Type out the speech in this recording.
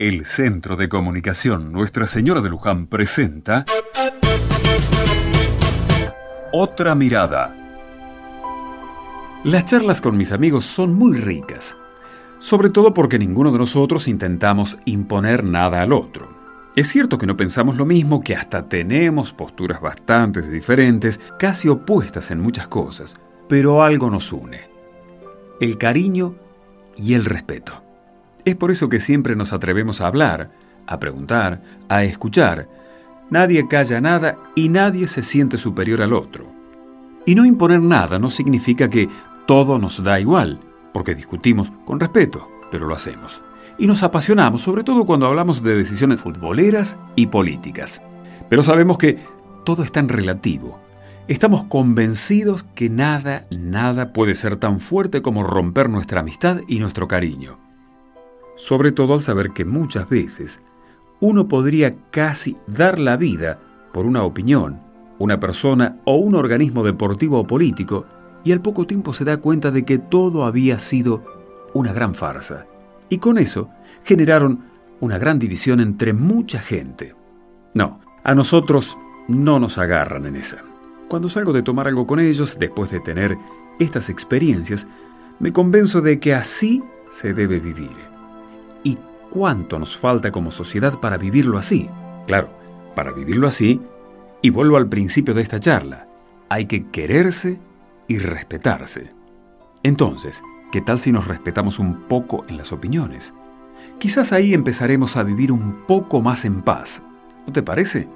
El Centro de Comunicación Nuestra Señora de Luján presenta Otra Mirada. Las charlas con mis amigos son muy ricas, sobre todo porque ninguno de nosotros intentamos imponer nada al otro. Es cierto que no pensamos lo mismo, que hasta tenemos posturas bastante diferentes, casi opuestas en muchas cosas, pero algo nos une. El cariño y el respeto. Es por eso que siempre nos atrevemos a hablar, a preguntar, a escuchar. Nadie calla nada y nadie se siente superior al otro. Y no imponer nada no significa que todo nos da igual, porque discutimos con respeto, pero lo hacemos y nos apasionamos, sobre todo cuando hablamos de decisiones futboleras y políticas. Pero sabemos que todo es tan relativo. Estamos convencidos que nada, nada puede ser tan fuerte como romper nuestra amistad y nuestro cariño. Sobre todo al saber que muchas veces uno podría casi dar la vida por una opinión, una persona o un organismo deportivo o político, y al poco tiempo se da cuenta de que todo había sido una gran farsa y con eso generaron una gran división entre mucha gente. No, a nosotros no nos agarran en esa. Cuando salgo de tomar algo con ellos, después de tener estas experiencias, me convenzo de que así se debe vivir. ¿Y cuánto nos falta como sociedad para vivirlo así? Claro, para vivirlo así, y vuelvo al principio de esta charla, hay que quererse y respetarse. Entonces, ¿Qué tal si nos respetamos un poco en las opiniones? Quizás ahí empezaremos a vivir un poco más en paz. ¿No te parece?